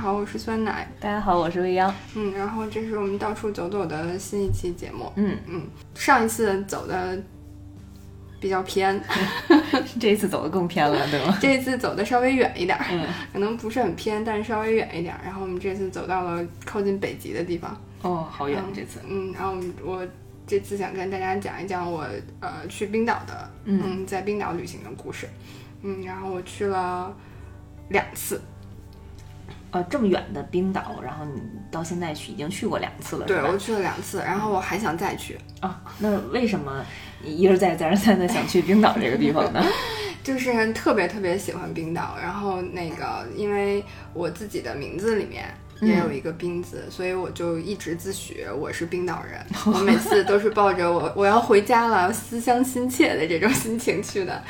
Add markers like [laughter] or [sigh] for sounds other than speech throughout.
好，我是酸奶。大家好，我是未央。嗯，然后这是我们到处走走的新一期节目。嗯嗯，上一次走的比较偏，[laughs] 这一次走的更偏了，对吗？这一次走的稍微远一点儿，嗯，可能不是很偏，但是稍微远一点儿。然后我们这次走到了靠近北极的地方。哦，好远这次。嗯，然后我这次想跟大家讲一讲我呃去冰岛的，嗯，在冰岛旅行的故事。嗯，然后我去了两次。呃，这么远的冰岛，然后你到现在去已经去过两次了，对，我去了两次，然后我还想再去。啊，那为什么你一而再再而三的想去冰岛这个地方呢？[laughs] 就是特别特别喜欢冰岛，然后那个因为我自己的名字里面也有一个冰字，所以我就一直自诩我是冰岛人。[laughs] 我每次都是抱着我我要回家了，思乡心切的这种 [laughs] 心情去的。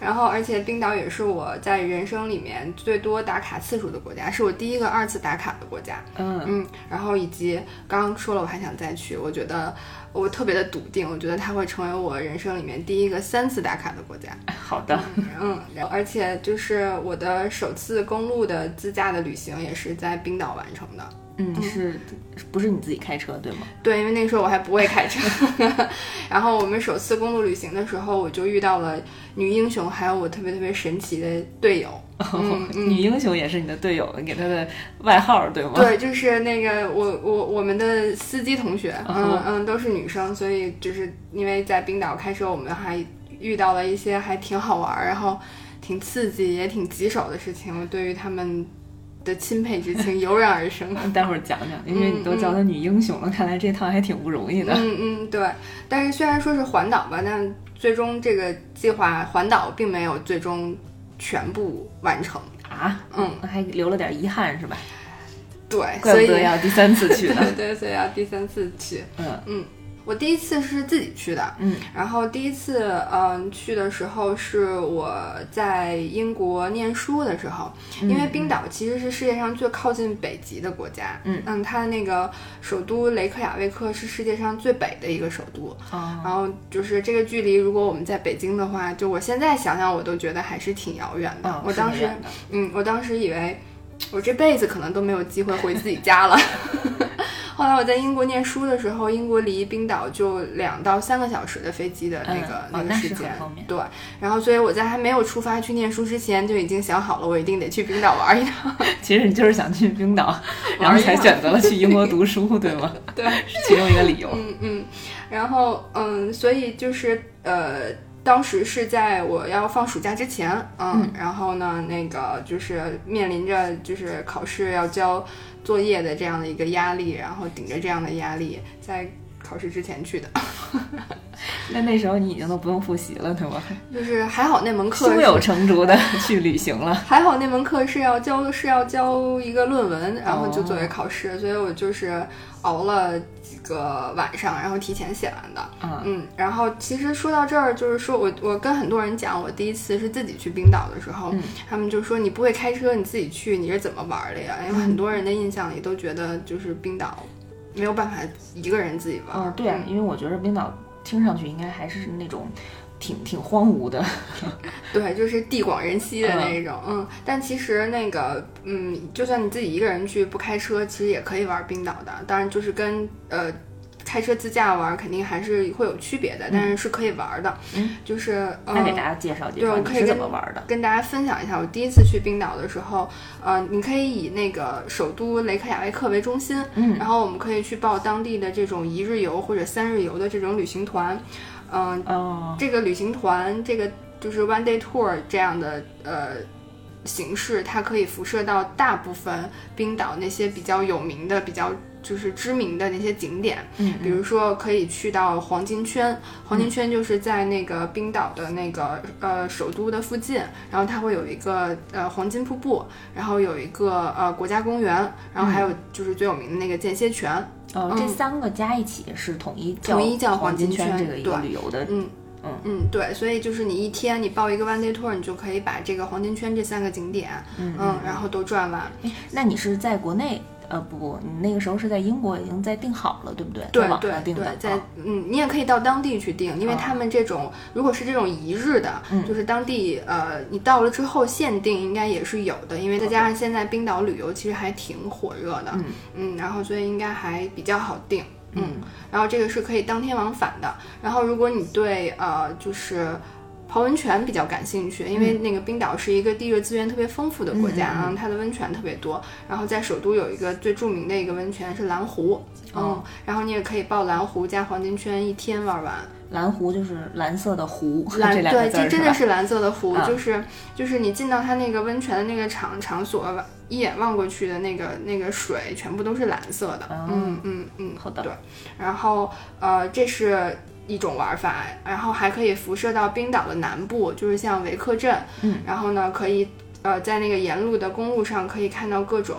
然后，而且冰岛也是我在人生里面最多打卡次数的国家，是我第一个二次打卡的国家。嗯嗯，然后以及刚刚说了，我还想再去，我觉得我特别的笃定，我觉得它会成为我人生里面第一个三次打卡的国家。[laughs] 好的，嗯，而且就是我的首次公路的自驾的旅行也是在冰岛完成的。嗯，是不是你自己开车对吗？对，因为那个时候我还不会开车。[laughs] 然后我们首次公路旅行的时候，我就遇到了女英雄，还有我特别特别神奇的队友。嗯 [laughs] 嗯女英雄也是你的队友，你给她的外号对吗？对，就是那个我我我们的司机同学，嗯嗯嗯，都是女生，所以就是因为在冰岛开车，我们还遇到了一些还挺好玩儿，然后挺刺激也挺棘手的事情。对于他们的钦佩之情油然而生。[laughs] 待会儿讲讲，因为你都叫她女英雄了，看来这趟还挺不容易的。嗯嗯，对。但是虽然说是环岛吧，但最终这个计划环岛并没有最终全部完成。啊，嗯，还留了点遗憾是吧？对，所以要第三次去呢。[laughs] 对，所以要第三次去。嗯嗯，我第一次是自己去的，嗯，然后第一次嗯去的时候是我在英国念书的时候，因为冰岛其实是世界上最靠近北极的国家，嗯。嗯，它那个首都雷克雅未克是世界上最北的一个首都，哦，然后就是这个距离，如果我们在北京的话，就我现在想想，我都觉得还是挺遥远的。嗯我当时嗯，我当时以为我这辈子可能都没有机会回自己家了。[laughs] 后来我在英国念书的时候，英国离冰岛就两到三个小时的飞机的那个、那个时间对。然后，所以我在还没有出发去念书之前，就已经想好了，我一定得去冰岛玩一趟。[laughs] 其实你就是想去冰岛，然后才选择了去英国读书，对吗？[laughs] 对，是其中一个理由。嗯嗯，然后嗯，所以就是呃，当时是在我要放暑假之前，嗯，嗯然后呢，那个就是面临着就是考试要交作业的这样的一个压力，然后顶着这样的压力，在考试之前去的，[laughs] 那那时候你已经都不用复习了，对吧？[laughs] 就是还好那门课胸有。成竹的 [laughs] 去旅行了。还好那门课是要交是要交一个论文，然后就作为考试，所以我就是熬了几个晚上，然后提前写完的。嗯嗯，然后其实说到这儿，就是说我我跟很多人讲，我第一次是自己去冰岛的时候，嗯他们就说你不会开车，你自己去，你是怎么玩的呀？因为很多人的印象里都觉得就是冰岛没有办法一个人自己玩。嗯，对啊，因为我觉得冰岛听上去应该还是那种挺挺荒芜的。[laughs] 对，就是地广人稀的那种，嗯。但其实那个，嗯，就算你自己一个人去不开车，其实也可以玩冰岛的。当然，就是跟呃开车自驾玩肯定还是会有区别的，但是是可以玩的。嗯，就是嗯。那给大家介绍介对，绍对我可以怎么玩的。跟大家分享一下，我第一次去冰岛的时候，呃，你可以以那个首都雷克雅未克为中心，嗯然后我们可以去报当地的这种一日游或者三日游的这种旅行团，嗯、哦，这个旅行团，这个就是 one day tour 这样的呃形式，它可以辐射到大部分冰岛那些比较有名的、比较就是知名的那些景点。嗯比如说可以去到黄金圈，黄金圈就是在那个冰岛的那个呃首都的附近，然后它会有一个呃黄金瀑布，然后有一个呃国家公园，然后还有就是最有名的那个间歇泉。哦，这三个加一起是统一叫统一叫黄黄金圈圈这个一个对旅游的。嗯嗯嗯，对，所以就是你一天你报一个 one day tour，你就可以把这个黄金圈这三个景点，嗯嗯，然后都转完。哎，那你是在国内呃不不，你那个时候是在英国已经在订好了，对不对？对对对在哦嗯，你也可以到当地去订，因为哦他们这种如果是这种一日的，嗯就是当地呃，你到了之后限定应该也是有的，因为再加上现在冰岛旅游其实还挺火热的，嗯嗯，然后所以应该还比较好订，嗯然后这个是可以当天往返的。然后如果你对呃就是泡温泉比较感兴趣，因为那个冰岛是一个地热资源特别丰富的国家，啊它的温泉特别多。然后在首都有一个最著名的一个温泉是蓝湖，哦嗯，然后你也可以报蓝湖加黄金圈一天玩完。蓝湖就是蓝色的湖，[laughs] 蓝对，这真的是蓝色的湖，啊就是就是你进到它那个温泉的那个场场所，一眼望过去的那个那个水全部都是蓝色的。哦嗯嗯嗯，好的对，然后呃，这是一种玩法，然后还可以辐射到冰岛的南部，就是像维克镇。嗯，然后呢，可以呃在那个沿路的公路上可以看到各种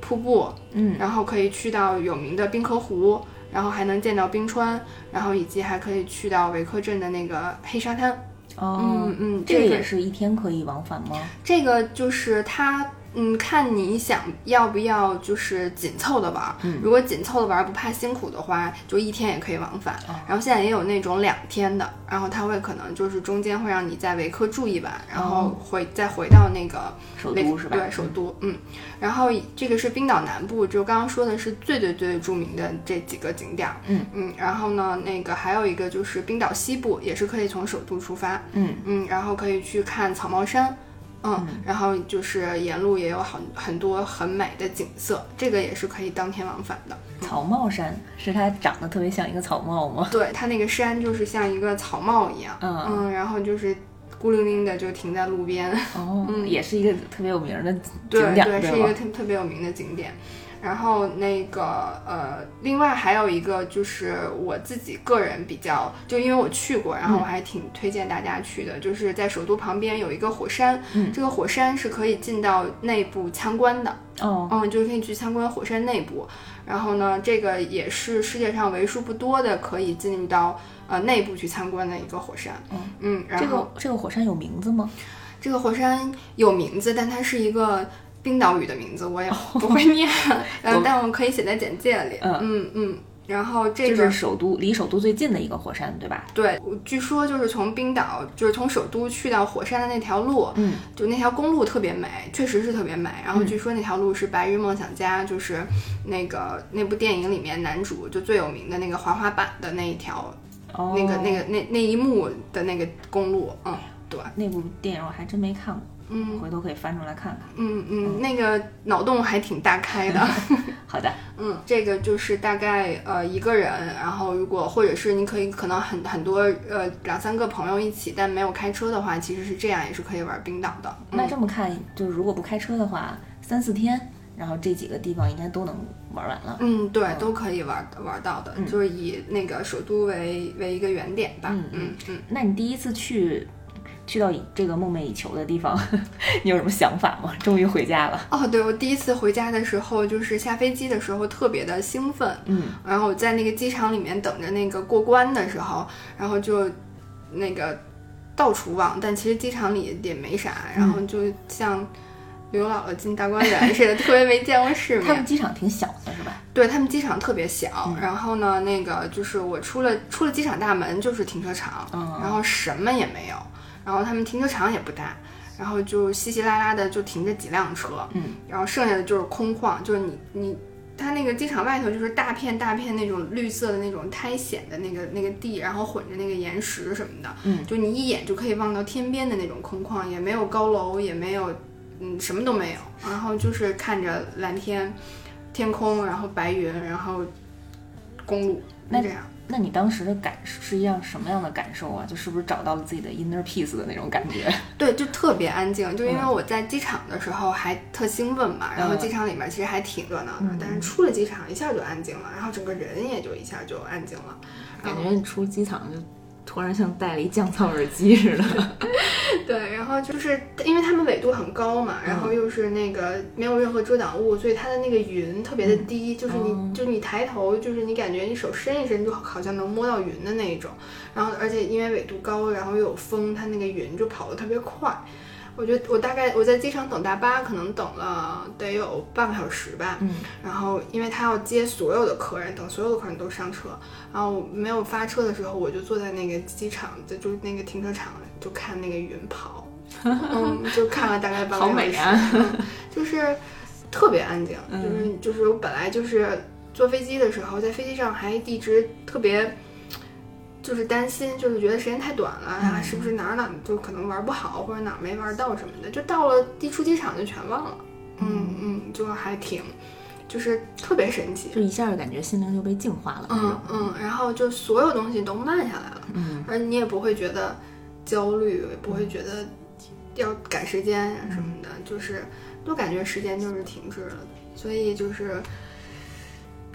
瀑布，嗯然后可以去到有名的冰河湖。然后还能见到冰川，然后以及还可以去到维克镇的那个黑沙滩。哦，嗯嗯，这个个也是一天可以往返吗？这个就是它，嗯，看你想要不要就是紧凑的玩儿。嗯如果紧凑的玩儿不怕辛苦的话，就一天也可以往返。哦然后现在也有那种两天的，然后他会可能就是中间会让你在维克住一晚，然后哦回、再回到那个首都是吧？对，首都，嗯。然后这个是冰岛南部，就刚刚说的是最最最著名的这几个景点儿。嗯嗯，然后呢，那个还有一个就是冰岛西部，也是可以从首都出发。嗯嗯，然后可以去看草帽山，嗯，然后就是沿路也有很很多很美的景色，这个也是可以当天往返的。草帽山是它长得特别像一个草帽吗？对，它那个山就是像一个草帽一样，嗯嗯，然后就是孤零零的就停在路边，哦，[laughs] 嗯也是一个特别有名的景对点，对，是一个？特特别有名的景点。然后那个呃，另外还有一个就是我自己个人比较，就因为我去过，然后我还挺推荐大家去的，就是在首都旁边有一个火山，嗯这个火山是可以进到内部参观的，哦，嗯，就是可以去参观火山内部。然后呢，这个也是世界上为数不多的可以进到呃内部去参观的一个火山。嗯嗯，然这后个这个火山有名字吗？这个火山有名字，但它是一个冰岛语的名字，我也不会念，[laughs] 呃，但我可以写在简介里。嗯嗯嗯。然后这这个是首都离首都最近的一个火山，对吧？对，据说就是从冰岛，就是从首都去到火山的那条路，嗯，就那条公路特别美，确实是特别美。然后据说那条路是《白日梦想家》，就是那个那部电影里面男主就最有名的那个滑滑板的那一条，哦，那个那个那那一幕的那个公路。嗯，对，那部电影我还真没看过，嗯回头可以翻出来看看。嗯嗯，那个脑洞还挺大开的。[laughs] 好的，嗯，这个就是大概呃一个人，然后如果或者是你可以可能很很多呃两三个朋友一起，但没有开车的话，其实是这样也是可以玩冰岛的。那嗯这么看，就是如果不开车的话，三四天，然后这几个地方应该都能玩完了。嗯，对，都可以玩玩到的，嗯就是以那个首都为为一个原点吧。嗯嗯嗯。那你第一次去去到这个梦寐以求的地方，[laughs] 你有什么想法吗？终于回家了。哦，对，我第一次回家的时候，就是下飞机的时候特别的兴奋，嗯，然后我在那个机场里面等着那个过关的时候，然后就那个到处望，但其实机场里也没啥，然后就像刘姥姥进大观园似的，[laughs] 特别没见过世面。[laughs] 他们机场挺小的，是吧？对他们机场特别小，嗯然后呢，那个就是我出了出了机场大门就是停车场，嗯然后什么也没有，然后他们停车场也不大，然后就稀稀拉拉的就停着几辆车，嗯，然后剩下的就是空旷，就是你你。它那个机场外头就是大片大片那种绿色的那种苔藓的那个那个地，然后混着那个岩石什么的，嗯，就你一眼就可以望到天边的那种空旷，也没有高楼，也没有，嗯，什么都没有，然后就是看着蓝天、天空，然后白云，然后公路，那就这样。那你当时的感是一样什么样的感受啊？就是不是找到了自己的 inner peace 的那种感觉？[laughs] 对，就特别安静，就因为嗯我在机场的时候还特兴奋嘛，然后嗯机场里面其实还挺热闹的，嗯但是出了机场一下就安静了，然后整个人也就一下就安静了。感觉你出机场就突然像戴了一降噪耳机似的。[laughs] 对，然后就是因为他们纬度很高嘛，然嗯后又是那个没有任何遮挡物，所以它的那个云特别的低，就是你、哦就是你抬头，就是你感觉你手伸一伸就好像能摸到云的那一种。然后而且因为纬度高，然后又有风，它那个云就跑得特别快。我觉得我大概我在机场等大巴，可能等了得有半个小时吧。嗯，然后因为他要接所有的客人，等所有的客人都上车，然后没有发车的时候，我就坐在那个机场的，就是那个停车场，就看那个云跑，[laughs] 嗯，就看了大概半个小时，美啊！嗯就是特别安静，嗯就是就是我本来就是坐飞机的时候，在飞机上还一直特别。就是担心，就是觉得时间太短了啊，嗯是不是哪儿哪儿就可能玩不好，或者哪儿没玩到什么的，就到了一出机场就全忘了。嗯嗯，就还挺，就是特别神奇。就一下就感觉心灵就被净化了嗯。嗯，然后就所有东西都慢下来了，嗯而你也不会觉得焦虑，也不会觉得要赶时间什么的，就是都感觉时间就是停滞了的。所以就是，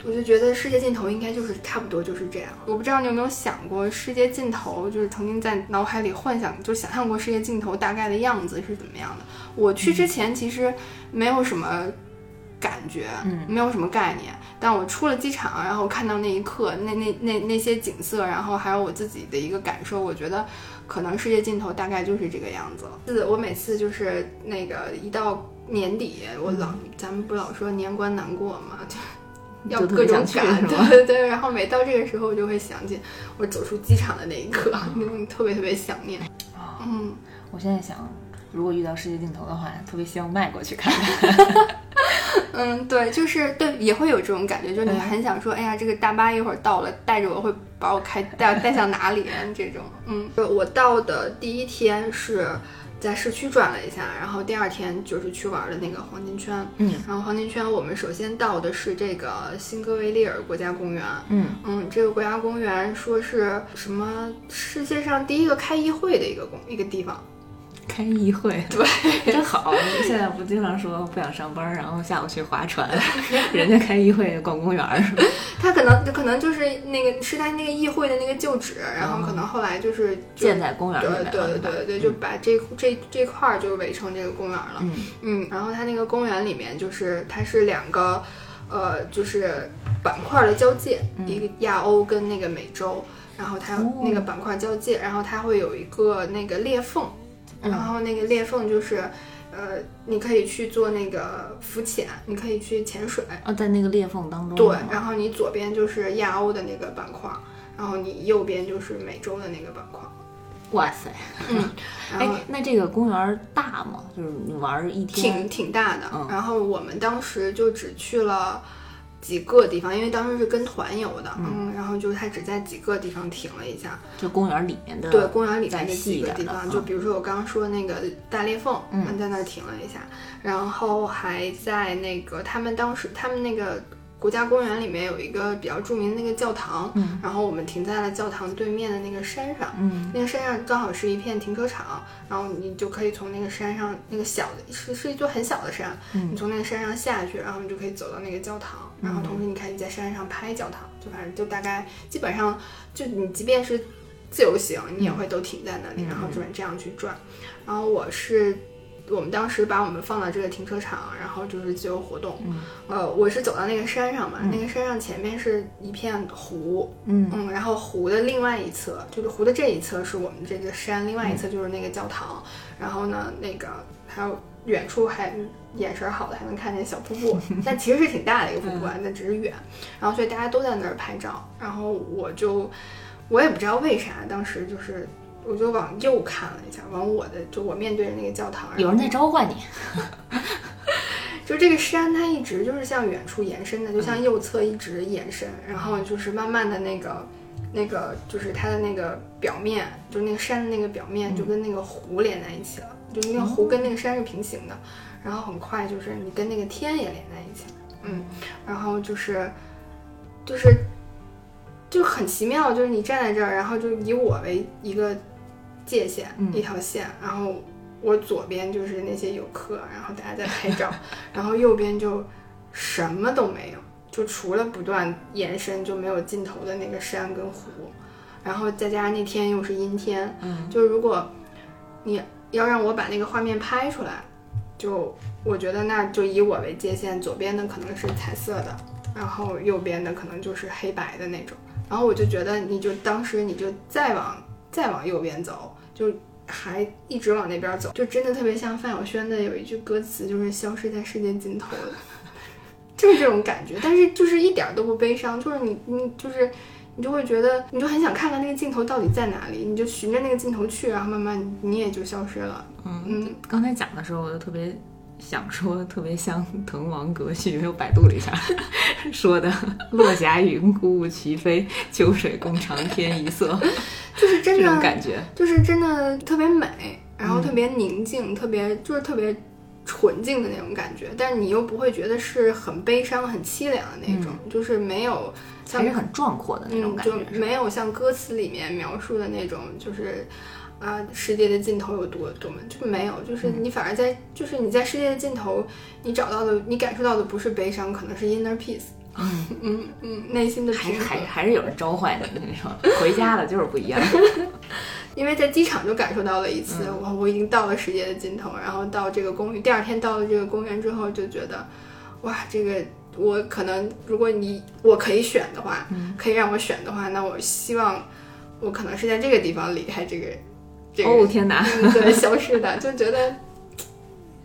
我就觉得世界尽头应该就是差不多就是这样。我不知道你有没有想过，世界尽头就是曾经在脑海里幻想，就想象过世界尽头大概的样子是怎么样的。我去之前其实没有什么感觉，嗯没有什么概念。但我出了机场，然后看到那一刻，那那那那些景色，然后还有我自己的一个感受，我觉得可能世界尽头大概就是这个样子了。是我每次就是那个一到年底，我老、咱们不老说年关难过嘛，就。要各种赶，对 [laughs] 对对，然后每到这个时候，我就会想起我走出机场的那一刻，嗯，特别特别想念。嗯，我现在想，如果遇到世界尽头的话，特别希望迈过去看看。[laughs] 嗯，对，就是对，也会有这种感觉，就是你嗯很想说，哎呀，这个大巴一会儿到了，带着我会把我开带带向哪里啊？这种，嗯，我到的第一天是在市区转了一下，然后第二天就是去玩的那个黄金圈，嗯。然后黄金圈我们首先到的是这个辛格维利尔国家公园，嗯。嗯，这个国家公园说是什么世界上第一个开议会的一个公一个地方，开议会，[laughs] 对，真好。现在不经常说不想上班，然后下午去划船，[laughs] 人家开议会逛公园儿。是吧？他可能可能就是那个是他那个议会的那个旧址，然后可能后来就是就建在公园里对对对对，就把这这这块儿就围成这个公园了。嗯。嗯，然后他那个公园里面就是它是两个，呃，就是板块的交界，一个亚欧跟那个美洲，然后它哦。那个板块交界，然后它会有一个那个裂缝，然后那个裂缝就是。呃，你可以去做那个浮潜，你可以去潜水，哦，在那个裂缝当中，对然后你左边就是亚欧的那个板块，然后你右边就是美洲的那个板块。哇塞，嗯，[laughs] 哎，那这个公园大吗？就是你玩儿一天，挺挺大的。嗯然后我们当时就只去了几个地方，因为当时是跟团游的，嗯，然后就他只在几个地方停了一下。就公园里面的，对，公园里面的几个地方，就比如说我刚刚说那个大裂缝，嗯在那儿停了一下，然后还在那个他们当时他们那个。国家公园里面有一个比较著名的那个教堂，嗯。然后我们停在了教堂对面的那个山上，嗯。那个山上刚好是一片停车场，然后你就可以从那个山上那个小的是是一座很小的山，嗯。你从那个山上下去，然后你就可以走到那个教堂，然后同时你可以在山上拍教堂，就反正就大概基本上就你即便是自由行，你也会都停在那里，嗯。然后基本这样去转。然后我是我们当时把我们放到这个停车场，然后就是自由活动。嗯。呃，我是走到那个山上嘛，那个山上前面是一片湖，嗯。嗯，然后湖的另外一侧，就是湖的这一侧是我们这个山，另外一侧就是那个教堂。然后呢，那个还有远处还眼神好的还能看见小瀑布，[laughs] 但其实是挺大的一个瀑布啊，那只是远。然后所以大家都在那儿拍照，然后我就我也不知道为啥，当时就是我就往右看了一下，往我的就我面对着那个教堂，有人在召唤你，[laughs] 就这个山，它一直就是向远处延伸的，就向右侧一直延伸，然后就是慢慢的那个，那个就是它的那个表面，就是那个山的那个表面，就跟那个湖连在一起了，就那个湖跟那个山是平行的，然后很快就是你跟那个天也连在一起了，嗯，然后就是就是就很奇妙，就是你站在这儿，然后就以我为一个界限，嗯一条线，然后我左边就是那些游客，然后大家在拍照，[laughs] 然后右边就什么都没有，就除了不断延伸就没有尽头的那个山跟湖，然后再加上那天又是阴天，嗯就如果你要让我把那个画面拍出来，就我觉得那就以我为界限，左边的可能是彩色的，然后右边的可能就是黑白的那种。然后我就觉得，你就当时你就再往再往右边走，就还一直往那边走，就真的特别像范晓萱的有一句歌词，就是消失在世界尽头了，[laughs] 就是这种感觉。但是就是一点都不悲伤，就是你你就是你就会觉得，你就很想看看那个镜头到底在哪里，你就循着那个镜头去，然后慢慢你也就消失了。嗯嗯，刚才讲的时候，我就特别想说，特别像滕王阁序，我百度了一下，[laughs] 说的“落霞云孤鹜齐飞，秋水共长天一色”，[laughs] 就是真这种的，感觉。就是真的特别美，然后特别宁静，特别就是特别纯净的那种感觉，但是你又不会觉得是很悲伤、很凄凉的那种，就是没有像还是很壮阔的那种嗯，就感觉，没有像歌词里面描述的那种，就是啊，世界的尽头有多多么，就没有，就是嗯你反而在，就是你在世界的尽头，你找到的，你感受到的不是悲伤，可能是 inner peace，嗯 [laughs] 嗯嗯，内心的还是平和还。还是有人召唤你的那种，回家了就是不一样。[laughs] 因为在机场就感受到了一次，嗯我我已经到了世界的尽头，然后到这个公园，第二天到了这个公园之后，就觉得，哇，这个我可能如果你我可以选的话，嗯可以让我选的话，那我希望我可能是在这个地方离开这个这个、哦天哪！嗯对，[laughs] 消失的，就觉得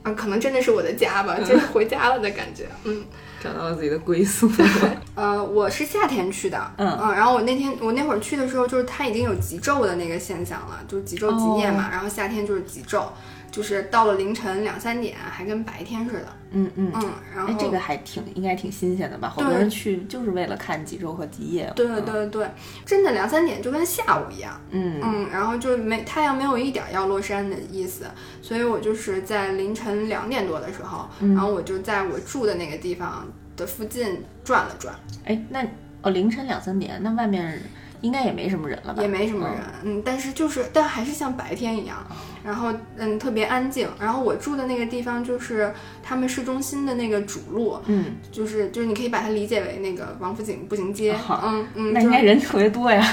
啊，可能真的是我的家吧，就是回家了的感觉，嗯。找到了自己的归宿。[laughs] 呃，我是夏天去的，嗯然后我那天我那会儿去的时候，就是它已经有极昼的那个现象了，就是极昼极夜嘛，然后夏天就是极昼，就是到了凌晨两三点，还跟白天似的，嗯嗯。嗯，然后哎，这个还挺应该挺新鲜的吧？好多人去就是为了看极昼和极夜。对对对，真的两三点就跟下午一样，嗯。嗯，然后就没太阳没有一点儿要落山的意思，所以我就是在凌晨两点多的时候，嗯。然后我就在我住的那个地方的附近转了转，哎，那哦凌晨两三点，那外面应该也没什么人了吧？也没什么人，嗯，但是就是，但还是像白天一样，然后嗯，特别安静。然后我住的那个地方就是他们市中心的那个主路，嗯，就是就是你可以把它理解为那个王府井步行街，好嗯嗯，那就是应该人特别多呀。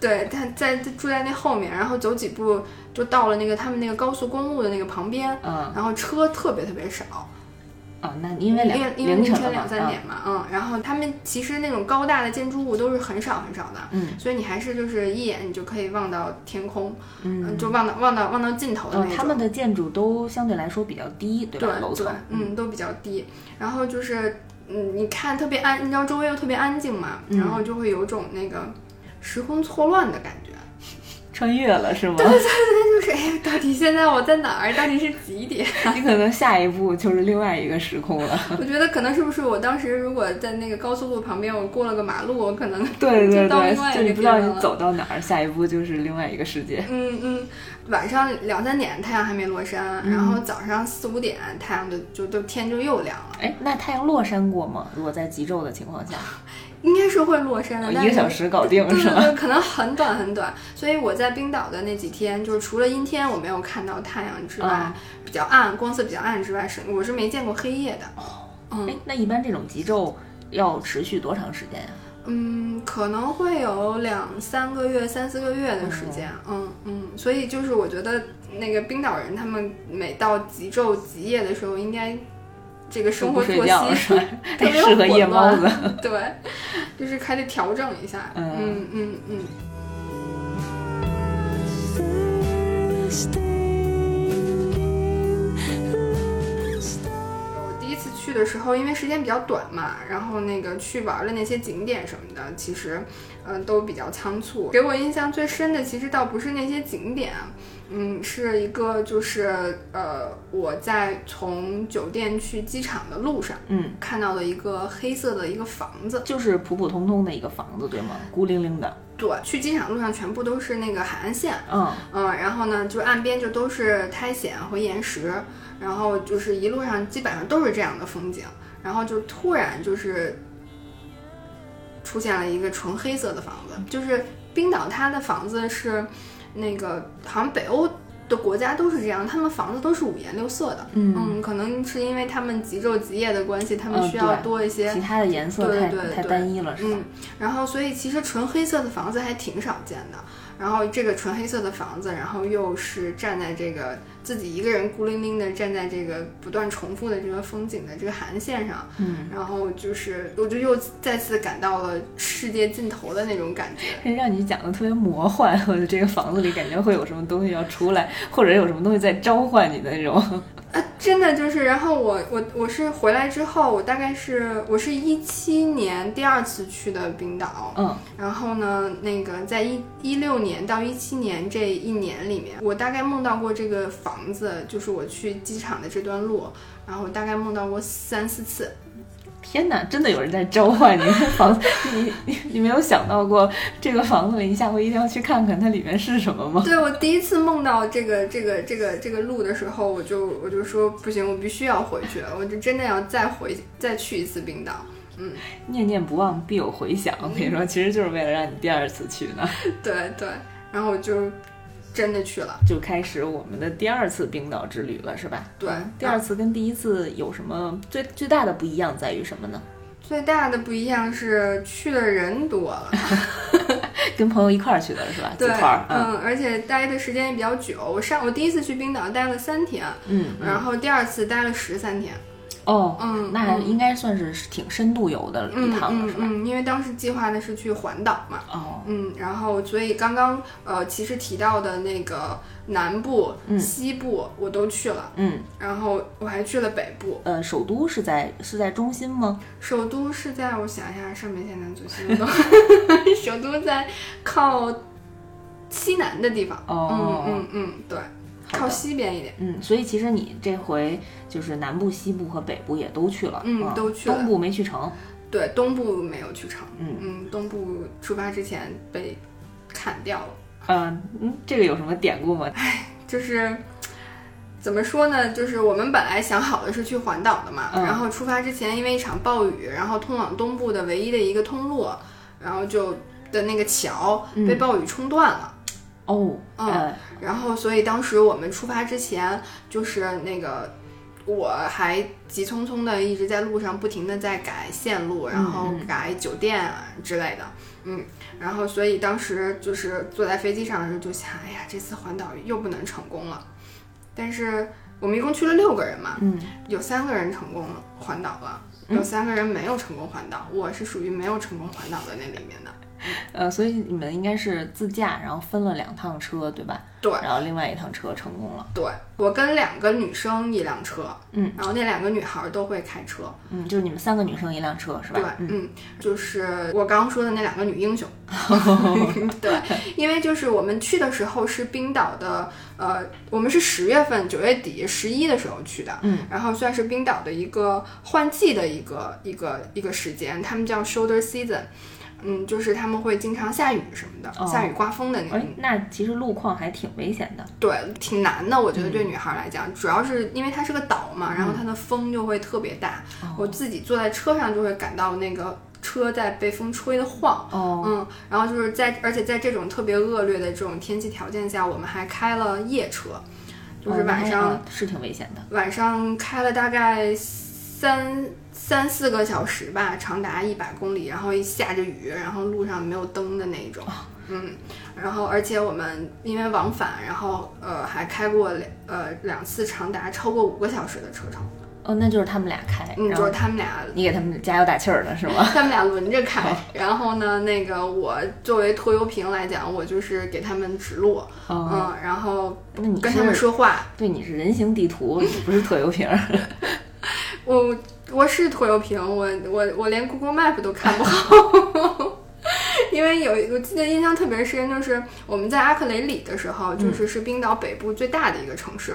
对，他在住在那后面，然后走几步就到了那个他们那个高速公路的那个旁边，嗯然后车特别特别少，哦，那因为两因为因为凌凌晨两三点嘛，嗯，然后他们其实那种高大的建筑物都是很少很少的，嗯所以你还是就是一眼你就可以望到天空，嗯就望到望到望到尽头的那嗯，种。他们的建筑都相对来说比较低，对对吧？楼层，，嗯，都比较低。然后就是，嗯，你看特别安，你知道周围又特别安静嘛，嗯然后就会有种那个时空错乱的感觉。穿越了是吗？对对对就是哎，到底现在我在哪儿？到底是几点？[laughs] 你可能下一步就是另外一个时空了。我觉得可能是不是我当时如果在那个高速路旁边，我过了个马路，我可能对对就到另外对，就一个你不知道你走到哪儿，下一步就是另外一个世界。嗯嗯，晚上两三点太阳还没落山，然后早上四五点太阳就就都天就又亮了，哎，那太阳落山过吗？如果在极昼的情况下，[laughs] 应该是会落山的，哦一个小时搞定是吧？对对对，可能很短很短。所以我在冰岛的那几天，就是除了阴天我没有看到太阳之外，嗯比较暗，光色比较暗之外，是我是没见过黑夜的。嗯哎，那一般这种极昼要持续多长时间呀？嗯，可能会有两三个月、三四个月的时间。嗯嗯，所以就是我觉得那个冰岛人他们每到极昼极夜的时候，应该这个生活作息？[laughs] 特别适合夜猫子。[laughs] 对，就是还得调整一下。嗯嗯嗯嗯。我第一次去的时候，因为时间比较短嘛，然后那个去玩的那些景点什么的，其实，嗯、都比较仓促。给我印象最深的，其实倒不是那些景点，嗯，是一个就是呃，我在从酒店去机场的路上嗯，看到了一个黑色的一个房子。就是普普通通的一个房子，对吗？孤零零的。对，去机场路上全部都是那个海岸线，嗯，嗯，然后呢，就岸边就都是苔藓和岩石，然后就是一路上基本上都是这样的风景，然后就突然就是出现了一个纯黑色的房子，就是冰岛它的房子是那个好像北欧的国家都是这样，他们房子都是五颜六色的，嗯可能是因为他们极昼极夜的关系，他们嗯需要多一些其他的颜色太太对对对单一了，是吧？嗯，然后所以其实纯黑色的房子还挺少见的。然后这个纯黑色的房子，然后又是站在这个自己一个人孤零零的站在这个不断重复的这个风景的这个海岸线上，嗯，然后就是我就又再次感到了世界尽头的那种感觉。让你讲的特别魔幻，[laughs] 我的这个房子里感觉会有什么东西要出来，或者有什么东西在召唤你的那种。啊，真的就是，然后我我我是回来之后，我大概是我是一七年第二次去的冰岛，嗯，然后呢，那个在一一六年到一七年这一年里面，我大概梦到过这个房子，就是我去机场的这段路，然后大概梦到过三四次。天哪，真的有人在召唤你！[laughs] 房子，你你你没有想到过这个房子里，你下回一定要去看看它里面是什么吗？对我第一次梦到这个这个这个这个路的时候，我就我就说不行，我必须要回去，我就真的要再回再去一次冰岛。嗯，念念不忘必有回响。我跟你说，其实就是为了让你第二次去呢。[laughs] 对对，然后我就真的去了，就开始我们的第二次冰岛之旅了，是吧？对，第二次跟第一次有什么最最大的不一样在于什么呢？最大的不一样是去的人多了，[laughs] 跟朋友一块儿去的是吧？对，嗯，而且待的时间也比较久。我上我第一次去冰岛待了三天，嗯，嗯然后第二次待了十三天，哦，嗯，嗯。那应该算是挺深度游的一嗯趟了，是吧？嗯嗯，因为当时计划的是去环岛嘛，哦，嗯，然后所以刚刚呃其实提到的那个南部、嗯。西部我都去了，嗯，然后我还去了北部，呃，首都是在是在中心吗？首都是在我想一下，上面现在最西右东，[laughs] 首都在靠西南的地方，哦。嗯嗯嗯，对，靠西边一点。嗯，所以其实你这回就是南部、西部和北部也都去了，嗯啊都去了东部没去成，对，东部没有去成，嗯嗯，东部出发之前被砍掉了，嗯嗯，这个有什么典故吗？就是怎么说呢？就是我们本来想好的是去环岛的嘛，嗯然后出发之前因为一场暴雨，然后通往东部的唯一的一个通路，然后就的那个桥被暴雨冲断了。哦，嗯呃，然后，所以当时我们出发之前，就是那个我还急匆匆的一直在路上不停的在改线路，然后嗯改酒店啊之类的，嗯，然后所以当时就是坐在飞机上的时候就想，哎呀，这次环岛又不能成功了。但是我们一共去了六个人嘛，嗯，有三个人成功环岛了，有三个人没有成功环岛，我是属于没有成功环岛的那里面的。呃，所以你们应该是自驾，然后分了两趟车，对吧？对然后另外一趟车成功了，对，我跟两个女生一辆车，嗯，然后那两个女孩都会开车，嗯，就是你们三个女生一辆车，是吧？对，嗯，嗯，就是我刚刚说的那两个女英雄，[laughs] 对，因为就是我们去的时候是冰岛的，呃，我们是十月份、九月底、十一的时候去的，嗯，然后算是冰岛的一个换季的一个一个一个时间，他们叫 shoulder season，嗯，就是他们会经常下雨什么的，哦下雨刮风的那哎种，，那其实路况还挺危险的，对，挺难的，我觉得嗯。对女孩来讲，主要是因为它是个岛嘛，然后它的风就会特别大，哦。我自己坐在车上就会感到那个车在被风吹的晃。哦，嗯，然后就是在，而且在这种特别恶劣的这种天气条件下，我们还开了夜车，就是晚上、哦是挺危险的，晚上开了大概三三四个小时吧，长达一百公里，然后一下着雨，然后路上没有灯的那种。嗯，然后而且我们因为往返，然后呃还开过两呃两次长达超过五个小时的车程，哦，那就是他们俩开，嗯，就是他们俩你给他们加油打气儿的，是吗？他们俩轮着开，然后呢，那个我作为拖油瓶来讲，我就是给他们指路，哦，嗯，然后跟他们说话。对，你是人形地图，你不是拖油瓶儿。[laughs] 我我是拖油瓶，我我我连 Google Map 都看不好。[laughs] 因为有我记得印象特别深，就是我们在阿克雷里的时候，就是是冰岛北部最大的一个城市，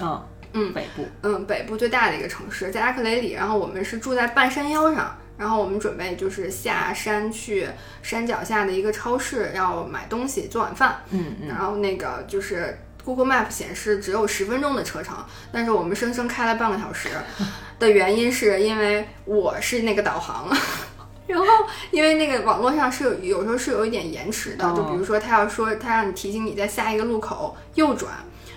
哦，嗯北部，嗯，北部最大的一个城市，在阿克雷里。然后我们是住在半山腰上，然后我们准备就是下山去山脚下的一个超市要买东西做晚饭。嗯嗯，然后那个就是 Google Map 显示只有十分钟的车程，但是我们生生开了半个小时的原因是因为我是那个导航。然后，因为那个网络上是有有时候是有一点延迟的，哦就比如说他要说他让你提醒你在下一个路口右转，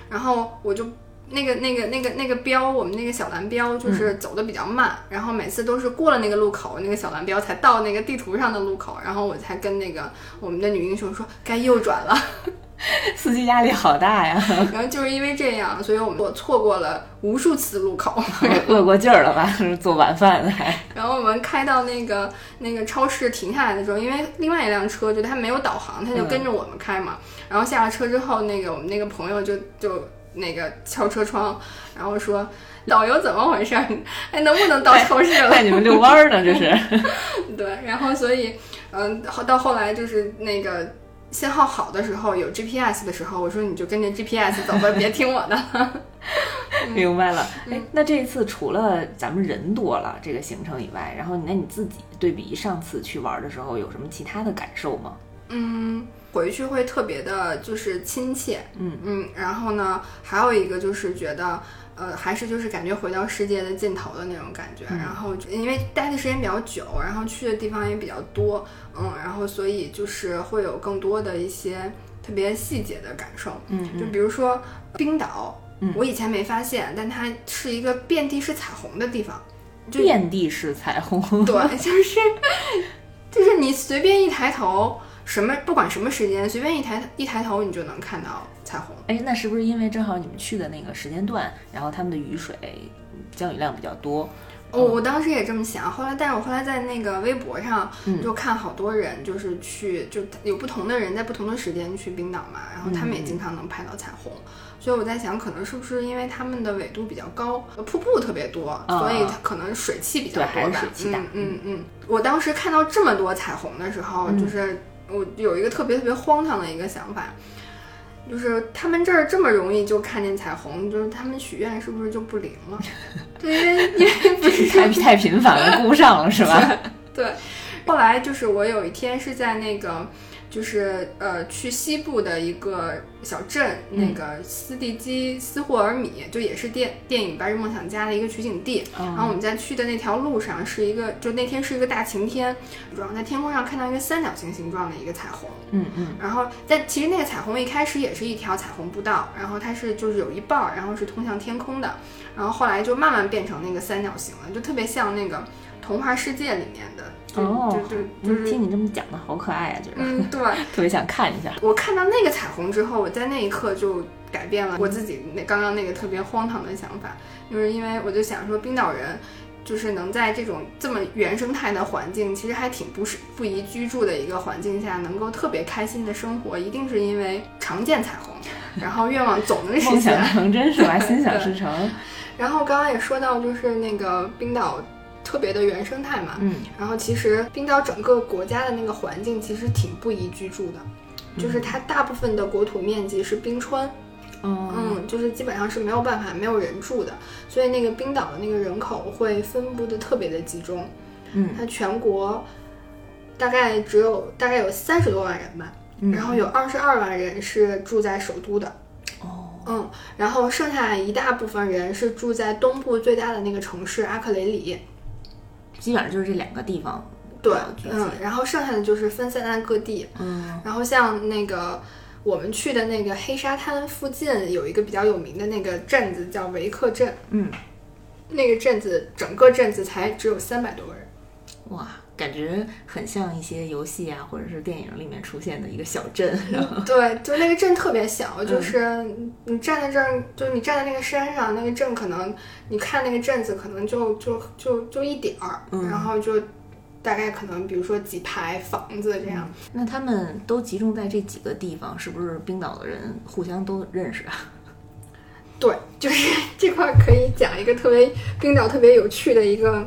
然后我就那个那个那个那个标，我们那个小蓝标就是走的比较慢，然后每次都是过了那个路口，那个小蓝标才到那个地图上的路口，然后我才跟那个我们的女英雄说该右转了。[laughs] 司机压力好大呀！[laughs] 然后就是因为这样，所以我们我错过了无数次路口，[laughs] 饿过劲儿了吧？做晚饭的还。然后我们开到那个那个超市停下来的时候，因为另外一辆车就它没有导航，它就跟着我们开嘛。然后下了车之后，那个我们那个朋友就就那个敲车窗，然后说导游怎么回事？哎，能不能到超市了？带你们遛弯儿呢，这是。对，然后所以嗯，到后来就是那个。信号好的时候，有 GPS 的时候，我说你就跟着 GPS 走吧，[laughs] 别听我的。[laughs] 明白了。哎，那这一次除了咱们人多了这个行程以外，然后那你自己对比上次去玩的时候，有什么其他的感受吗？嗯，回去会特别的，就是亲切。嗯嗯，然后呢，还有一个就是觉得。呃，还是就是感觉回到世界的尽头的那种感觉，然后因为待的时间比较久，然后去的地方也比较多，嗯，然后所以就是会有更多的一些特别细节的感受，嗯，就比如说冰岛，我以前没发现，但它是一个遍地是彩虹的地方，就遍地是彩虹，对，[laughs] 就是就是你随便一抬头，什么不管什么时间，随便一抬一抬头，你就能看到。彩虹，哎，那是不是因为正好你们去的那个时间段，然后他们的雨水降雨量比较多？我我当时也这么想，后来，但是我后来在那个微博上就看好多人，就是去，就有不同的人在不同的时间去冰岛嘛，然后他们也经常能拍到彩虹，所以我在想，可能是不是因为他们的纬度比较高，瀑布特别多，所以它可能水汽比较多吧？水汽大。嗯嗯，我当时看到这么多彩虹的时候，就是我有一个特别特别荒唐的一个想法。就是他们这儿这么容易就看见彩虹，就是他们许愿是不是就不灵了？对，因为 [laughs] 因为不是太太频繁了，顾不上了是吧？[laughs] 对。后来就是我有一天是在那个。就是呃，去西部的一个小镇，那个斯蒂基斯霍尔米，就也是电电影《白日梦想家》的一个取景地。然后我们在去的那条路上是一个，就那天是一个大晴天，然后在天空上看到一个三角形形状的一个彩虹。嗯嗯。然后在其实那个彩虹一开始也是一条彩虹步道，然后它是就是有一半儿，然后是通向天空的，然后后来就慢慢变成那个三角形了，就特别像那个童话世界里面的。哦，就就是听你这么讲的好可爱啊，觉得嗯，对，[laughs] 特别想看一下。我看到那个彩虹之后，我在那一刻就改变了我自己那刚刚那个特别荒唐的想法，就是因为我就想说，冰岛人就是能在这种这么原生态的环境，其实还挺不适不宜居住的一个环境下，能够特别开心的生活，一定是因为常见彩虹，然后愿望总能实现，梦想成真是吧？[laughs] 心想事成。然后刚刚也说到，就是那个冰岛。特别的原生态嘛，嗯，然后其实冰岛整个国家的那个环境其实挺不宜居住的，就是它大部分的国土面积是冰川，嗯，就是基本上是没有办法没有人住的，所以那个冰岛的那个人口会分布的特别的集中，嗯，它全国大概只有大概有三十多万人吧，然后有二十二万人是住在首都的，哦，嗯，然后剩下一大部分人是住在东部最大的那个城市阿克雷里。基本上就是这两个地方，对，嗯，然后剩下的就是分散在各地，嗯，然后像那个我们去的那个黑沙滩附近有一个比较有名的那个镇子叫维克镇，嗯，那个镇子整个镇子才只有三百多个人，哇。感觉很像一些游戏啊，或者是电影里面出现的一个小镇。[laughs] 对，就那个镇特别小，就是你站在这儿，就你站在那个山上，那个镇可能你看那个镇子可能就就就就一点儿，然后就大概可能比如说几排房子这样。那他们都集中在这几个地方，是不是冰岛的人互相都认识啊？[laughs] 对，就是这块可以讲一个特别冰岛特别有趣的一个。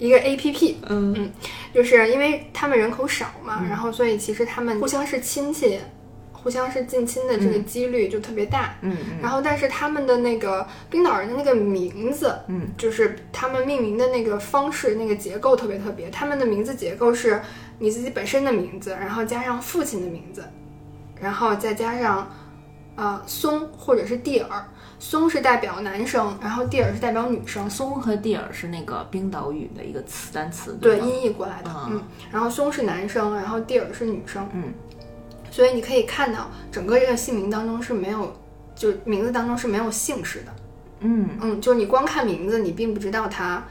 一个 A P P，嗯。嗯，就是因为他们人口少嘛，然后所以其实他们互相是亲戚，互相是近亲的这个几率就特别大，嗯嗯，然后但是他们的那个冰岛人的那个名字，嗯，就是他们命名的那个方式，那个结构特别特别，他们的名字结构是你自己本身的名字，然后加上父亲的名字，然后再加上呃松或者是蒂尔。松是代表男生，然后蒂尔是代表女生。松和蒂尔是那个冰岛语的一个词单词，对，音译过来的。嗯，然后松是男生，然后蒂尔是女生。嗯，所以你可以看到整个这个姓名当中是没有就名字当中是没有姓氏的。嗯嗯，就是你光看名字，你并不知道他，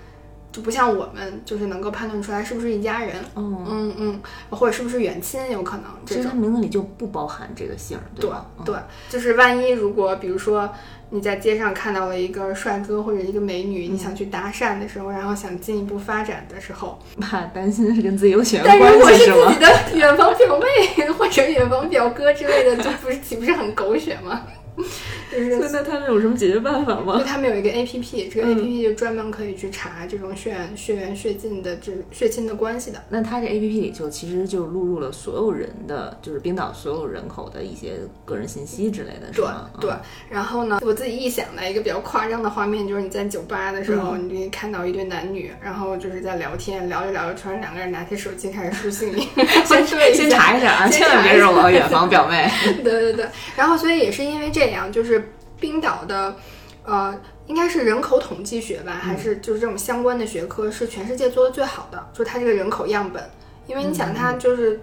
就不像我们就是能够判断出来是不是一家人。嗯，嗯嗯，或者是不是远亲，有可能其实他。名字里就不包含这个姓儿，对吧？嗯对，就是万一如果比如说你在街上看到了一个帅哥或者一个美女，你想去搭讪的时候，然后想进一步发展的时候，[laughs] 怕担心是跟自己有血缘但如果关系吗是自己？的远房表妹 [laughs] 或者远房表哥之类的，就不是岂不是很狗血吗？[laughs] 就是所以那他们有什么解决办法就吗？他们有一个 A P P，这个嗯 A P P 就专门可以去查这种血缘、血缘、血亲的这血亲的关系的。那它这 A P P 里就其实就录入了所有人的，就是冰岛所有人口的一些个人信息之类的，是对吗？对嗯，然后呢，我自己臆想的一个比较夸张的画面，就是你在酒吧的时候，嗯你看到一对男女，然后就是在聊天，聊着聊着，突然两个人拿起手机开始输信息，[laughs] 先对一下，先查一下啊，千万别是我远房表妹。[laughs] 对对对，然后所以也是因为这样，就是冰岛的，呃，应该是人口统计学吧，还是就是这种相关的学科是全世界做的最好的，就是它这个人口样本，因为你想它就是。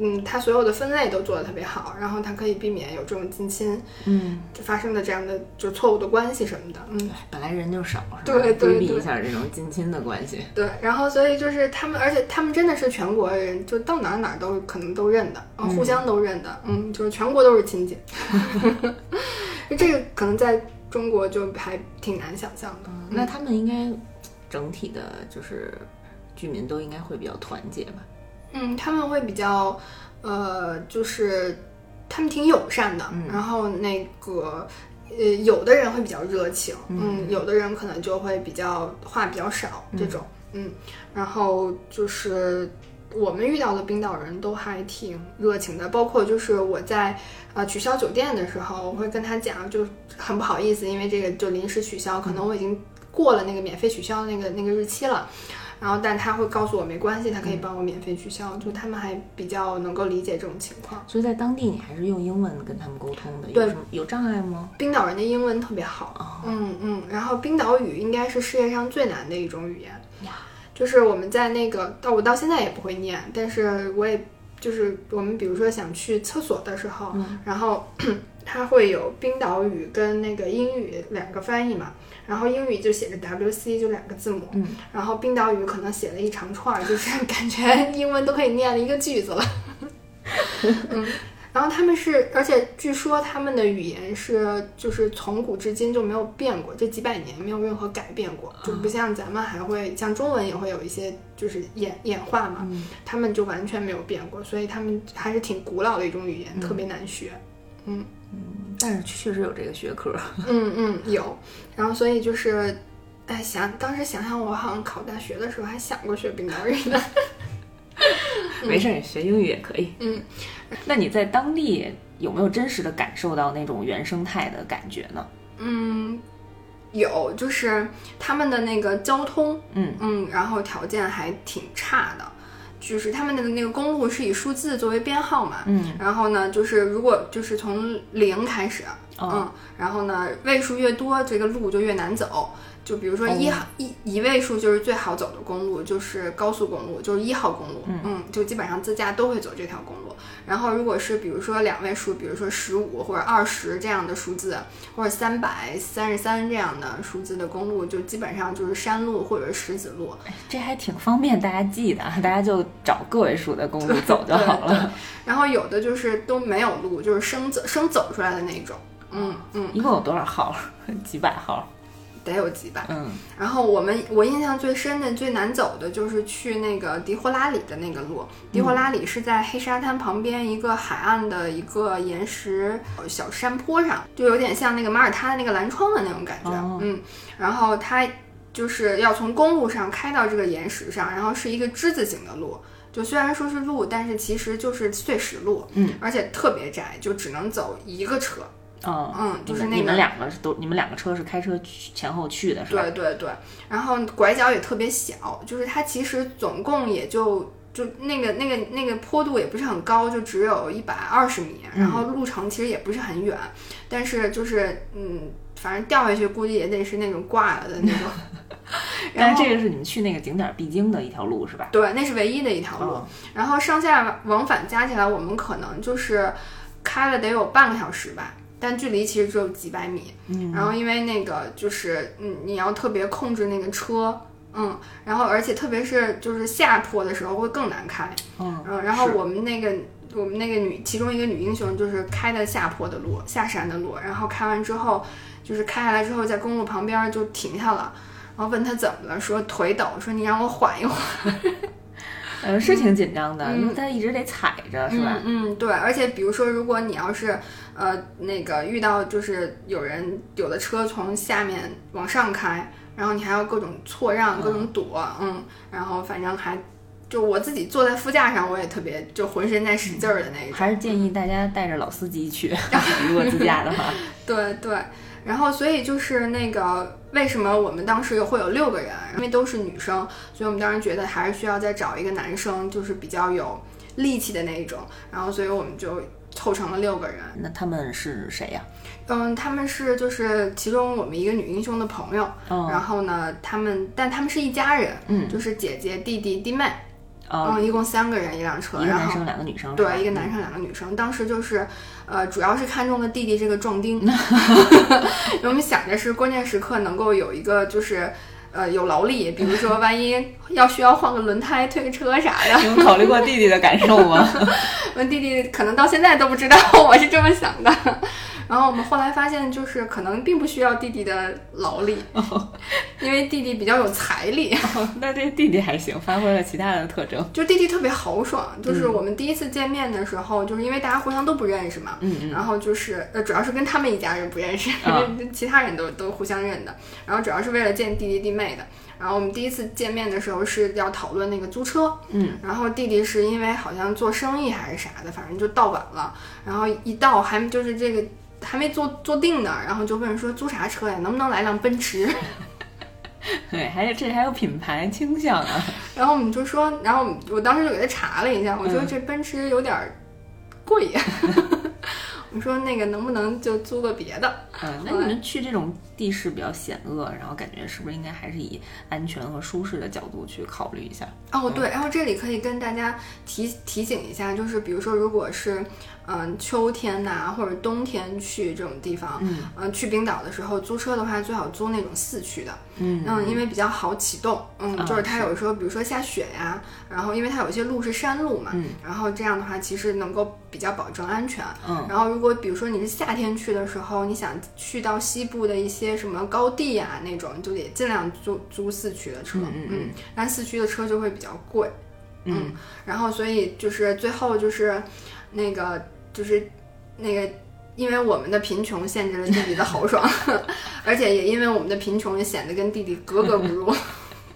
嗯，它所有的分类都做得特别好，然后它可以避免有这种近亲嗯，发生的这样的就错误的关系什么的。嗯，本来人就少，对对规避一下这种近亲的关系。对，然后所以就是他们，而且他们真的是全国人，就到哪儿哪儿都可能都认的，嗯，互相都认的，嗯，就是全国都是亲戚。[laughs] 这个可能在中国就还挺难想象的。那他们应该整体的就是居民都应该会比较团结吧？嗯，他们会比较，呃，就是他们挺友善的，嗯然后那个。呃，有的人会比较热情，嗯，有的人可能就会比较话比较少这种，嗯，然后就是我们遇到的冰岛人都还挺热情的，包括就是我在呃取消酒店的时候，我会跟他讲，就很不好意思，因为这个就临时取消，可能我已经过了那个免费取消的那个那个日期了。然后，但他会告诉我没关系，他可以帮我免费取消，就他们还比较能够理解这种情况。所以在当地你还是用英文跟他们沟通的，有对有障碍吗？冰岛人的英文特别好，哦嗯嗯，然后冰岛语应该是世界上最难的一种语言，就是我们在那个到我到现在也不会念，但是我也就是我们比如说想去厕所的时候，嗯然后它会有冰岛语跟那个英语两个翻译嘛，然后英语就写着 WC 就两个字母，嗯，然后冰岛语可能写了一长串儿，就是 [laughs] 感觉英文都可以念了一个句子了，[laughs] 嗯。然后他们是，而且据说他们的语言是，就是从古至今就没有变过，这几百年没有任何改变过，就不像咱们还会像中文也会有一些就是演演化嘛，嗯他们就完全没有变过，所以他们还是挺古老的一种语言，特别难学。但是确实有这个学科。[laughs] 嗯嗯，有。然后所以就是，哎，想当时想想，我好像考大学的时候还想过学冰岛语呢。[laughs] 没事儿，学英语也可以。嗯，那你在当地有没有真实的感受到那种原生态的感觉呢？嗯，有，就是他们的那个交通，嗯嗯，然后条件还挺差的，就是他们的那个公路是以数字作为编号嘛，嗯，然后呢，就是如果就是从零开始，哦嗯，然后呢，位数越多，这个路就越难走。就比如说一号、一一位数就是最好走的公路，就是高速公路，就是一号公路，嗯就基本上自驾都会走这条公路。然后如果是比如说两位数，比如说十五或者二十这样的数字，或者三百、三十三这样的数字的公路，就基本上就是山路或者石子路。这还挺方便大家记的，[laughs] 大家就找个位数的公路走就好了。然后有的就是都没有路，就是生走生走出来的那种。嗯嗯，一共有多少号？[laughs] 几百号？得有几百。嗯然后我们我印象最深的、最难走的就是去那个迪霍拉里的那个路。迪霍拉里是在黑沙滩旁边一个海岸的一个岩石小山坡上，就有点像那个马耳他的那个蓝窗的那种感觉。哦嗯，然后它就是要从公路上开到这个岩石上，然后是一个之字形的路。就虽然说是路，但是其实就是碎石路，嗯，而且特别窄，就只能走一个车。哦，嗯就是那个你们两个是都，你们两个车是开车去前后去的是吧？对对对，然后拐角也特别小，就是它其实总共也就就那个那个那个坡度也不是很高，就只有一百二十米，然后路程其实也不是很远，但是就是嗯，反正掉下去估计也得是那种挂了的那种。[laughs] 但是这个是你们去那个景点必经的一条路是吧？对，那是唯一的一条路。哦然后上下往返加起来，我们可能就是开了得有半个小时吧。但距离其实只有几百米。嗯，然后因为那个就是嗯，你要特别控制那个车，嗯，然后而且特别是就是下坡的时候会更难开，嗯嗯，然后我们那个我们那个女其中一个女英雄就是开的下坡的路，下山的路，然后开完之后就是开下来之后在公路旁边就停下了。然后问她怎么了，说腿抖，说你让我缓一缓，呃，是挺紧张的，嗯因为他一直得踩着，是吧？嗯？嗯，对，而且比如说，如果你要是呃那个遇到就是有人有的车从下面往上开，然后你还要各种错让、各种躲，嗯，然后反正还就我自己坐在副驾上，我也特别就浑身在使劲儿的那种。还是建议大家带着老司机去，[laughs] 如果自驾的话。对 [laughs] 对，然后所以就是那个为什么我们当时会有六个人，因为都是女生，所以我们当时觉得还是需要再找一个男生，就是比较有力气的那一种，然后所以我们就凑成了六个人。那他们是谁呀、嗯，他们是就是其中我们一个女英雄的朋友，哦然后呢，他们但他们是一家人，嗯就是姐姐、弟弟、弟妹，哦，嗯，一共三个人一辆车，一个然后男生两个女生，对，一个男生两个女生。当时就是，呃，主要是看中了弟弟这个壮丁，[laughs] 我们想着是关键时刻能够有一个就是。呃，有劳力，比如说万一要需要换个轮胎、推个车啥的，你们考虑过弟弟的感受吗？我 [laughs] 弟弟可能到现在都不知道我是这么想的。然后我们后来发现，就是可能并不需要弟弟的劳力，[laughs] 因为弟弟比较有财力。哦那这弟弟还行，发挥了其他的特征。就弟弟特别豪爽，就是我们第一次见面的时候，就是因为大家互相都不认识嘛，嗯嗯然后就是呃，主要是跟他们一家人不认识，啊其他人都都互相认的，然后主要是为了见弟弟弟妹的。然后我们第一次见面的时候是要讨论那个租车，嗯，然后弟弟是因为好像做生意还是啥的，反正就到晚了，然后一到还就是这个还没坐坐定呢，然后就问说租啥车呀，能不能来辆奔驰？[laughs] 对，还有这还有品牌倾向啊。[laughs] 然后我们就说，然后我当时就给他查了一下，我说嗯这奔驰有点儿贵呀。[laughs] 我说那个能不能就租个别的？嗯，那你们去这种地势比较险恶，然后感觉是不是应该还是以安全和舒适的角度去考虑一下？哦，对，然后这里可以跟大家提提醒一下，就是比如说，如果是嗯、秋天呐、或者冬天去这种地方，嗯。嗯、去冰岛的时候租车的话，最好租那种四驱的，嗯嗯，因为比较好启动，嗯，啊就是它有时候比如说下雪呀，然后因为它有些路是山路嘛，嗯。然后这样的话其实能够比较保证安全。嗯。然后如果比如说你是夏天去的时候，你想去到西部的一些什么高地呀、那种，就得尽量租租四驱的车，嗯嗯嗯。但四驱的车就会比较贵，嗯。然后所以就是最后就是那个就是那个。因为我们的贫穷限制了弟弟的豪爽，[laughs] 而且也因为我们的贫穷也显得跟弟弟格格不入。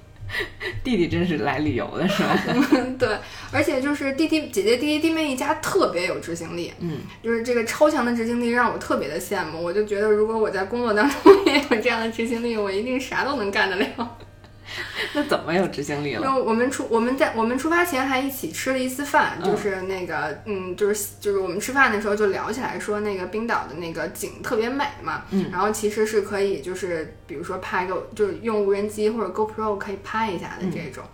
[laughs] 弟弟真是来旅游的是吧？[laughs] 对，而且就是弟弟姐姐弟弟弟妹一家特别有执行力，嗯，就是这个超强的执行力让我特别的羡慕。我就觉得如果我在工作当中也有这样的执行力，我一定啥都能干得了。[laughs] 那怎么有执行力了？就我们出我们在我们出发前还一起吃了一次饭，嗯就是那个嗯，就是就是我们吃饭的时候就聊起来说那个冰岛的那个景特别美嘛，嗯然后其实是可以就是比如说拍个就是用无人机或者 GoPro 可以拍一下的这种。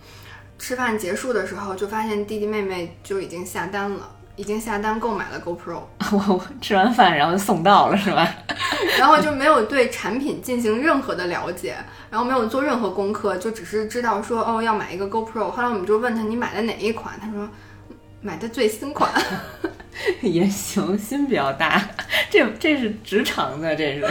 吃饭结束的时候就发现弟弟妹妹就已经下单了。已经下单购买了 GoPro，我我 [laughs] 吃完饭然后就送到了是吧？[laughs] 然后就没有对产品进行任何的了解，然后没有做任何功课，就只是知道说哦要买一个 GoPro。后来我们就问他你买的哪一款，他说买的最新款。[laughs] 也行，心比较大，这这是直肠的，这是。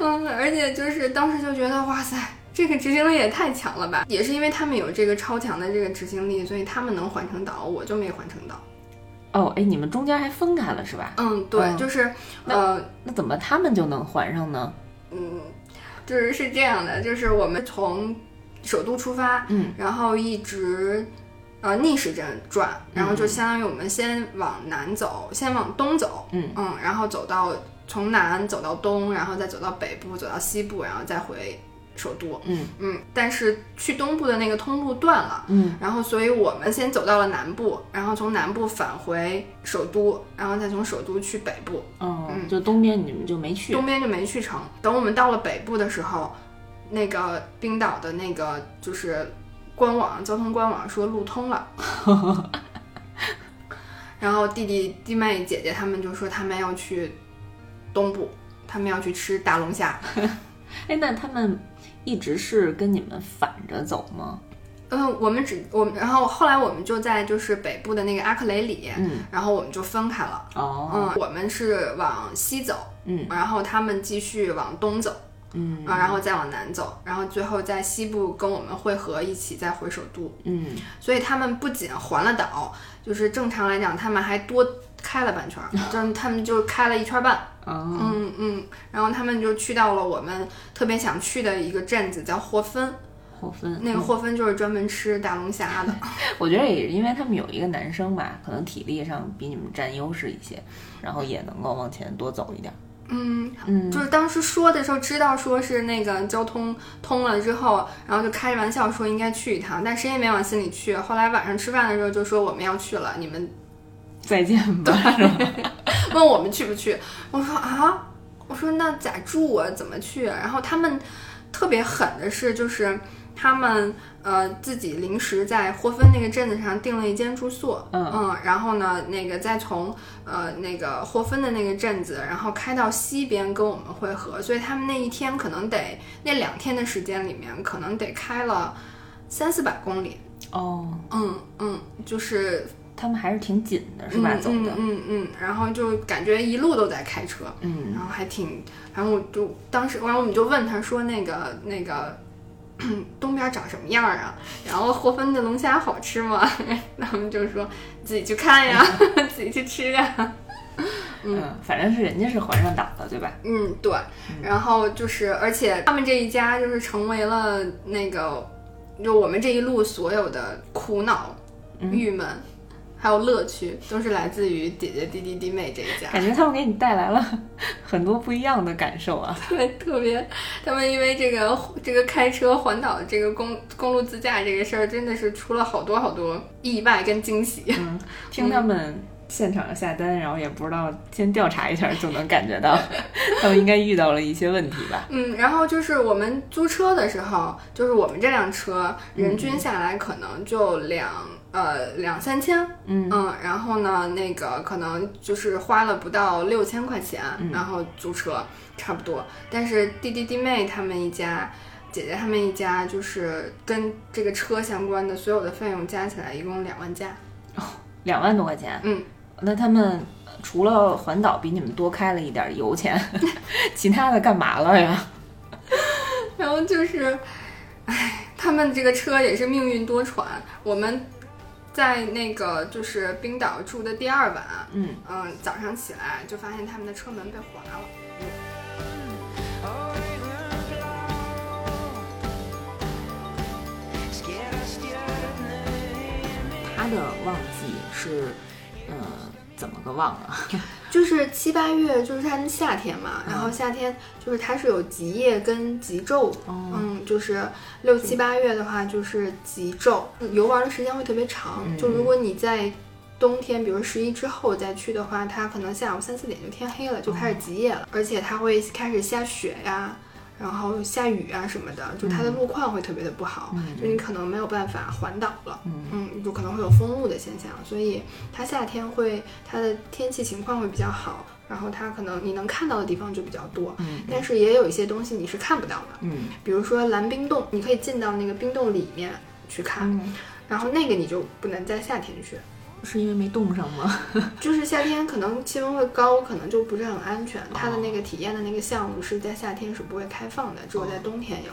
嗯，而且就是当时就觉得哇塞，这个执行力也太强了吧！也是因为他们有这个超强的这个执行力，所以他们能环成岛，我就没环成岛。哦，哎，你们中间还分开了是吧？嗯，对，嗯就是呃，那怎么他们就能还上呢？嗯，就是是这样的，就是我们从首都出发，嗯，然后一直呃逆时针转，然后就相当于我们先往南走，先往东走，嗯然后走到从南走到东，然后再走到北部，走到西部，然后再回首都，嗯嗯，但是去东部的那个通路断了。嗯然后，所以我们先走到了南部，然后从南部返回首都，然后再从首都去北部。哦，嗯就东边你们就没去。东边就没去成。等我们到了北部的时候，那个冰岛的那个就是官网交通官网说路通了，[laughs] 然后弟弟弟妹姐姐他们就说他们要去东部，他们要去吃大龙虾。[laughs] 哎，那他们一直是跟你们反着走吗？嗯，我们只我们，然后后来我们就在就是北部的那个阿克雷里，嗯，然后我们就分开了。哦，嗯，我们是往西走，嗯然后他们继续往东走，嗯啊，然后再往南走，然后最后在西部跟我们汇合，一起再回首都。嗯，所以他们不仅环了岛，就是正常来讲，他们还多开了半圈儿，[laughs] 就是他们就开了一圈半。哦，嗯嗯，然后他们就去到了我们特别想去的一个镇子，叫霍芬。霍芬那个霍芬就是专门吃大龙虾的。[laughs] 我觉得也是因为他们有一个男生吧，可能体力上比你们占优势一些，然后也能够往前多走一点。嗯，嗯就是当时说的时候，知道说是那个交通通了之后，然后就开着玩笑说应该去一趟，但谁也没往心里去。后来晚上吃饭的时候就说我们要去了，你们再见吧，是吧？问我们去不去，我说啊，我说那咋住啊？怎么去啊？然后他们特别狠的是，就是他们呃自己临时在霍芬那个镇子上订了一间住宿，嗯然后呢，那个再从呃那个霍芬的那个镇子，然后开到西边跟我们会合，所以他们那一天可能得那两天的时间里面，可能得开了三四百公里，哦，嗯嗯，就是他们还是挺紧的，是吧？嗯走的，嗯嗯嗯，然后就感觉一路都在开车，嗯然后还挺，然后我就当时，然后我们就问他说那个那个 [clears throat] 东边长什么样啊？然后霍芬的龙虾好吃吗？[laughs] 他们就说自己去看呀，[laughs] 自己去吃呀。嗯，反正是人家是环上岛的，对吧？嗯，对。然后就是，而且他们这一家就是成为了那个，就我们这一路所有的苦恼、郁闷。还有乐趣，都是来自于姐姐、弟弟、弟妹这一家。感觉他们给你带来了 [laughs] 很多不一样的感受啊。[laughs] 对，特别，他们因为这个这个开车环岛这个公公路自驾这个事儿，真的是出了好多好多意外跟惊喜。嗯，听他们现场下单，然后也不知道先调查一下，就能感觉到 [laughs] 他们应该遇到了一些问题吧。嗯，然后就是我们租车的时候，就是我们这辆车人均下来可能就两。呃，两三千，嗯然后呢，那个可能就是花了不到六千块钱，嗯然后租车差不多。但是弟弟弟妹他们一家，姐姐他们一家，就是跟这个车相关的所有的费用加起来一共两万加。哦两万多块钱，嗯，那他们除了环岛比你们多开了一点油钱，[laughs] 其他的干嘛了呀？[laughs] 然后就是，唉，他们这个车也是命运多舛。我们在那个就是冰岛住的第二晚，嗯嗯，早上起来就发现他们的车门被划了。他的旺季是，呃，怎么个旺啊？[laughs] 就是七八月，就是它的夏天嘛，然后夏天就是它是有极夜跟极昼，哦嗯，就是六七八月的话就是极昼，游玩的时间会特别长。嗯就如果你在冬天，比如十一之后再去的话，它可能下午三四点就天黑了，就开始极夜了，而且它会开始下雪呀。然后下雨啊什么的，就它的路况会特别的不好，就你可能没有办法环岛了，嗯。就可能会有封路的现象，所以它夏天会它的天气情况会比较好，然后它可能你能看到的地方就比较多，嗯。但是也有一些东西你是看不到的，嗯。比如说蓝冰洞，你可以进到那个冰洞里面去看，嗯，然后那个你就不能在夏天去，是因为没冻上吗？[laughs] 就是夏天可能气温会高，可能就不是很安全。它的那个体验的那个项目是在夏天是不会开放的，只有在冬天有。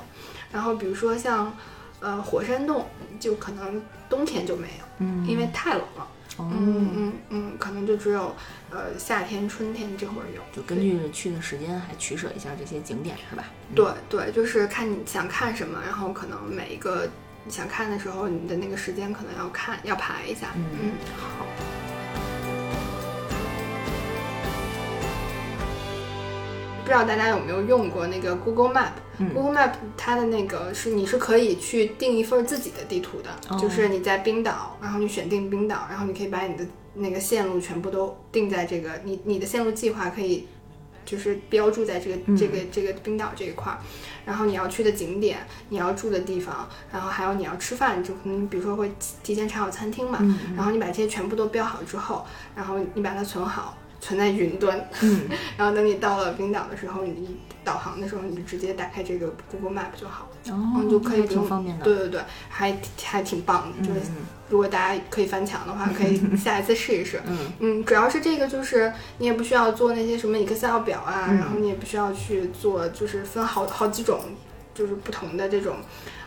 然后比如说像呃火山洞，就可能冬天就没有，嗯因为太冷了。哦，嗯嗯嗯，可能就只有呃夏天、春天这会儿有。就根据去的时间还取舍一下这些景点是吧？对对，就是看你想看什么，然后可能每一个你想看的时候，你的那个时间可能要看要排一下。嗯嗯好。不知道大家有没有用过那个 Google Map？嗯 Google Map 它的那个是你是可以去定一份自己的地图的，哦就是你在冰岛，然后你选定冰岛，然后你可以把你的那个线路全部都定在这个你你的线路计划可以就是标注在这个、嗯这个这个冰岛这一块儿，然后你要去的景点，你要住的地方，然后还有你要吃饭，就可能比如说会提提前查好餐厅嘛，嗯然后你把这些全部都标好之后，然后你把它存好。存在云端，嗯，[laughs] 然后等你到了冰岛的时候，你导航的时候你就直接打开这个 Google Map 就好，哦，嗯，就可以还不用方便的。对对对，还还挺棒的，就是嗯如果大家可以翻墙的话，可以 [laughs] 下一次试一试。嗯嗯，主要是这个，就是你也不需要做那些什么 Excel 表啊，嗯然后你也不需要去做，就是分好好几种，就是不同的这种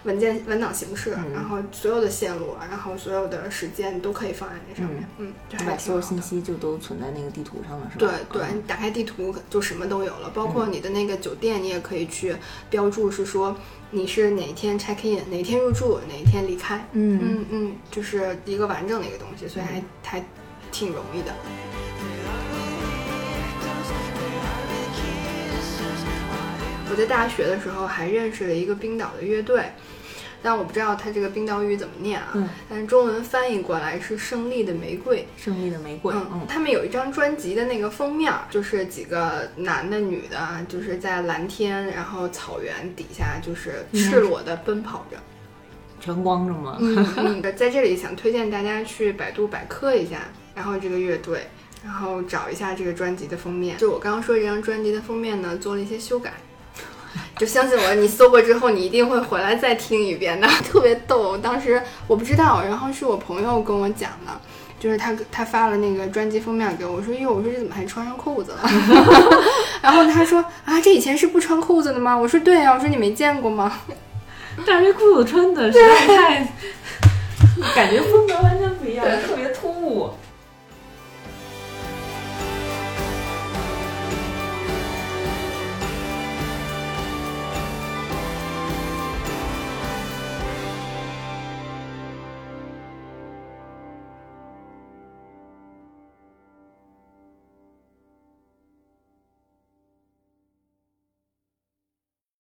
文件文档形式，嗯然后所有的线路啊，然后所有的时间你都可以放在那上面，嗯，就你还把所有信。息就都存在那个地图上了，是吧？对，对你打开地图就什么都有了，包括你的那个酒店，你也可以去标注，是说你是哪一天 check in，哪一天入住，哪一天离开。嗯嗯嗯，就是一个完整的一个东西，所以还还挺容易的。我在大学的时候还认识了一个冰岛的乐队，但我不知道它这个冰岛语怎么念啊，嗯但是中文翻译过来是“胜利的玫瑰”。胜利的玫瑰，嗯嗯，他们有一张专辑的那个封面儿，就是几个男的、女的，就是在蓝天，然后草原底下，就是赤裸的奔跑着。全光着吗？嗯 [laughs] 嗯，在这里想推荐大家去百度百科一下，然后这个乐队，然后找一下这个专辑的封面。就我刚刚说这张专辑的封面呢，做了一些修改。就相信我，你搜过之后，你一定会回来再听一遍的，[laughs] 特别逗。当时我不知道，然后是我朋友跟我讲的，就是他他发了那个专辑封面给我，我说哟，我说这怎么还穿上裤子了？[laughs] 然后他说啊，这以前是不穿裤子的吗？我说对啊，我说你没见过吗？[laughs] 但是这裤子穿的实在太，感觉风格完全不